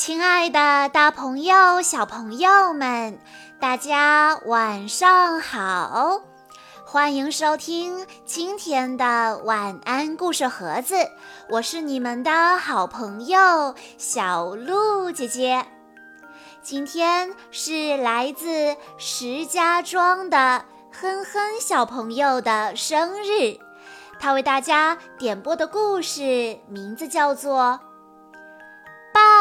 亲爱的，大朋友、小朋友们，大家晚上好！欢迎收听今天的晚安故事盒子，我是你们的好朋友小鹿姐姐。今天是来自石家庄的哼哼小朋友的生日，他为大家点播的故事名字叫做。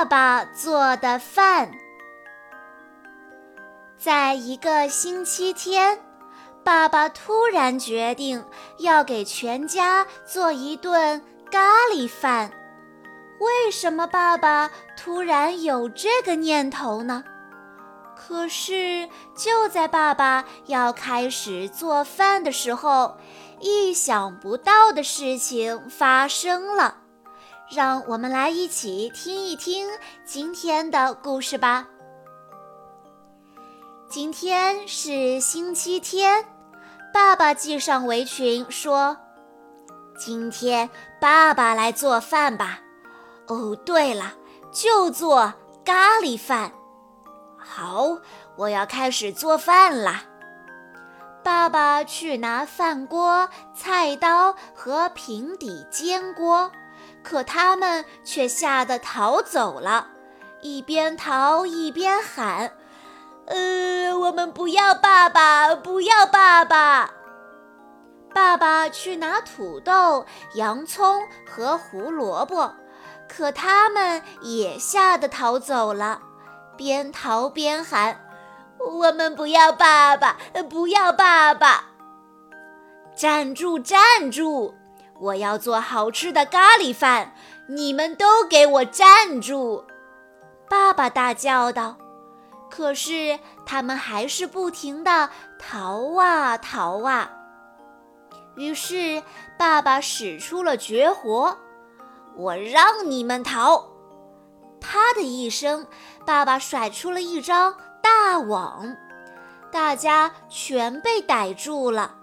爸爸做的饭。在一个星期天，爸爸突然决定要给全家做一顿咖喱饭。为什么爸爸突然有这个念头呢？可是就在爸爸要开始做饭的时候，意想不到的事情发生了。让我们来一起听一听今天的故事吧。今天是星期天，爸爸系上围裙说：“今天爸爸来做饭吧。”哦，对了，就做咖喱饭。好，我要开始做饭啦。爸爸去拿饭锅、菜刀和平底煎锅。可他们却吓得逃走了，一边逃一边喊：“呃，我们不要爸爸，不要爸爸！”爸爸去拿土豆、洋葱和胡萝卜，可他们也吓得逃走了，边逃边喊：“我们不要爸爸，不要爸爸！”站住，站住！我要做好吃的咖喱饭，你们都给我站住！爸爸大叫道。可是他们还是不停地逃啊逃啊。于是爸爸使出了绝活：“我让你们逃！”啪的一声，爸爸甩出了一张大网，大家全被逮住了。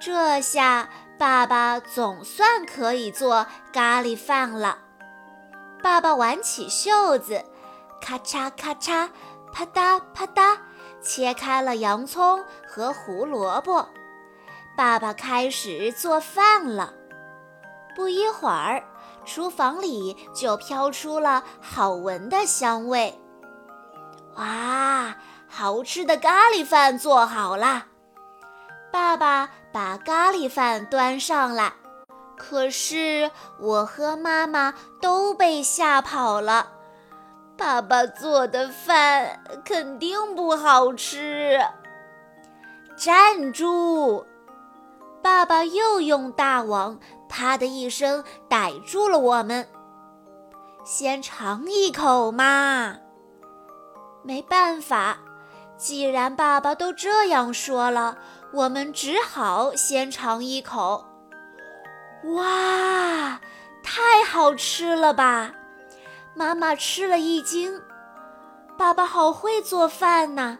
这下。爸爸总算可以做咖喱饭了。爸爸挽起袖子，咔嚓咔嚓，啪嗒啪嗒，切开了洋葱和胡萝卜。爸爸开始做饭了。不一会儿，厨房里就飘出了好闻的香味。哇，好吃的咖喱饭做好了！爸爸。把咖喱饭端上来，可是我和妈妈都被吓跑了。爸爸做的饭肯定不好吃。站住！爸爸又用大网“啪”的一声逮住了我们。先尝一口嘛。没办法，既然爸爸都这样说了。我们只好先尝一口。哇，太好吃了吧！妈妈吃了一惊。爸爸好会做饭呐！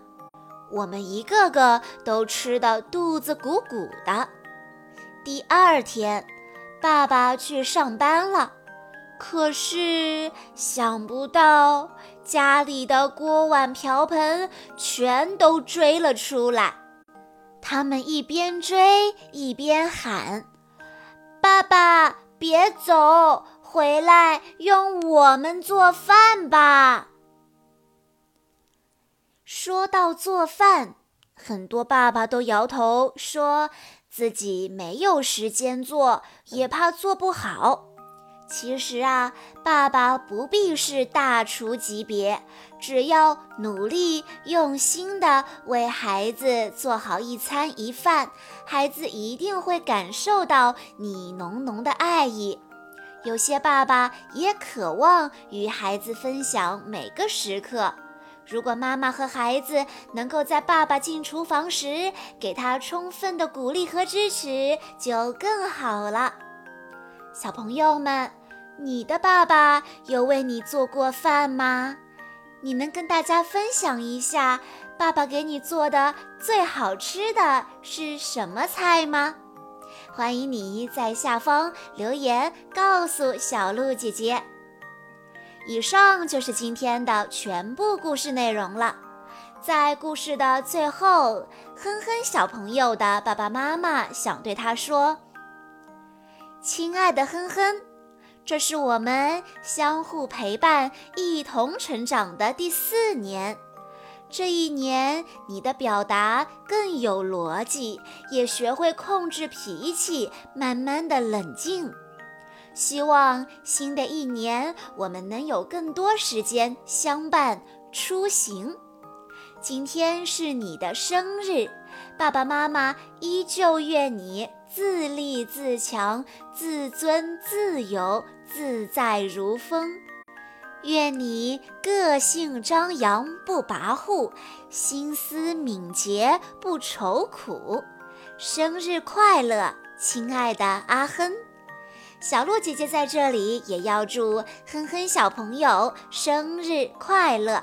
我们一个个都吃得肚子鼓鼓的。第二天，爸爸去上班了，可是想不到家里的锅碗瓢盆全都追了出来。他们一边追一边喊：“爸爸，别走，回来用我们做饭吧。”说到做饭，很多爸爸都摇头，说自己没有时间做，也怕做不好。其实啊，爸爸不必是大厨级别，只要努力用心的为孩子做好一餐一饭，孩子一定会感受到你浓浓的爱意。有些爸爸也渴望与孩子分享每个时刻，如果妈妈和孩子能够在爸爸进厨房时给他充分的鼓励和支持，就更好了。小朋友们。你的爸爸有为你做过饭吗？你能跟大家分享一下爸爸给你做的最好吃的是什么菜吗？欢迎你在下方留言告诉小鹿姐姐。以上就是今天的全部故事内容了。在故事的最后，哼哼小朋友的爸爸妈妈想对他说：“亲爱的哼哼，这是我们相互陪伴、一同成长的第四年。这一年，你的表达更有逻辑，也学会控制脾气，慢慢的冷静。希望新的一年，我们能有更多时间相伴出行。”今天是你的生日，爸爸妈妈依旧愿你自立自强、自尊自由、自在如风。愿你个性张扬不跋扈，心思敏捷不愁苦。生日快乐，亲爱的阿亨！小鹿姐姐在这里也要祝哼哼小朋友生日快乐。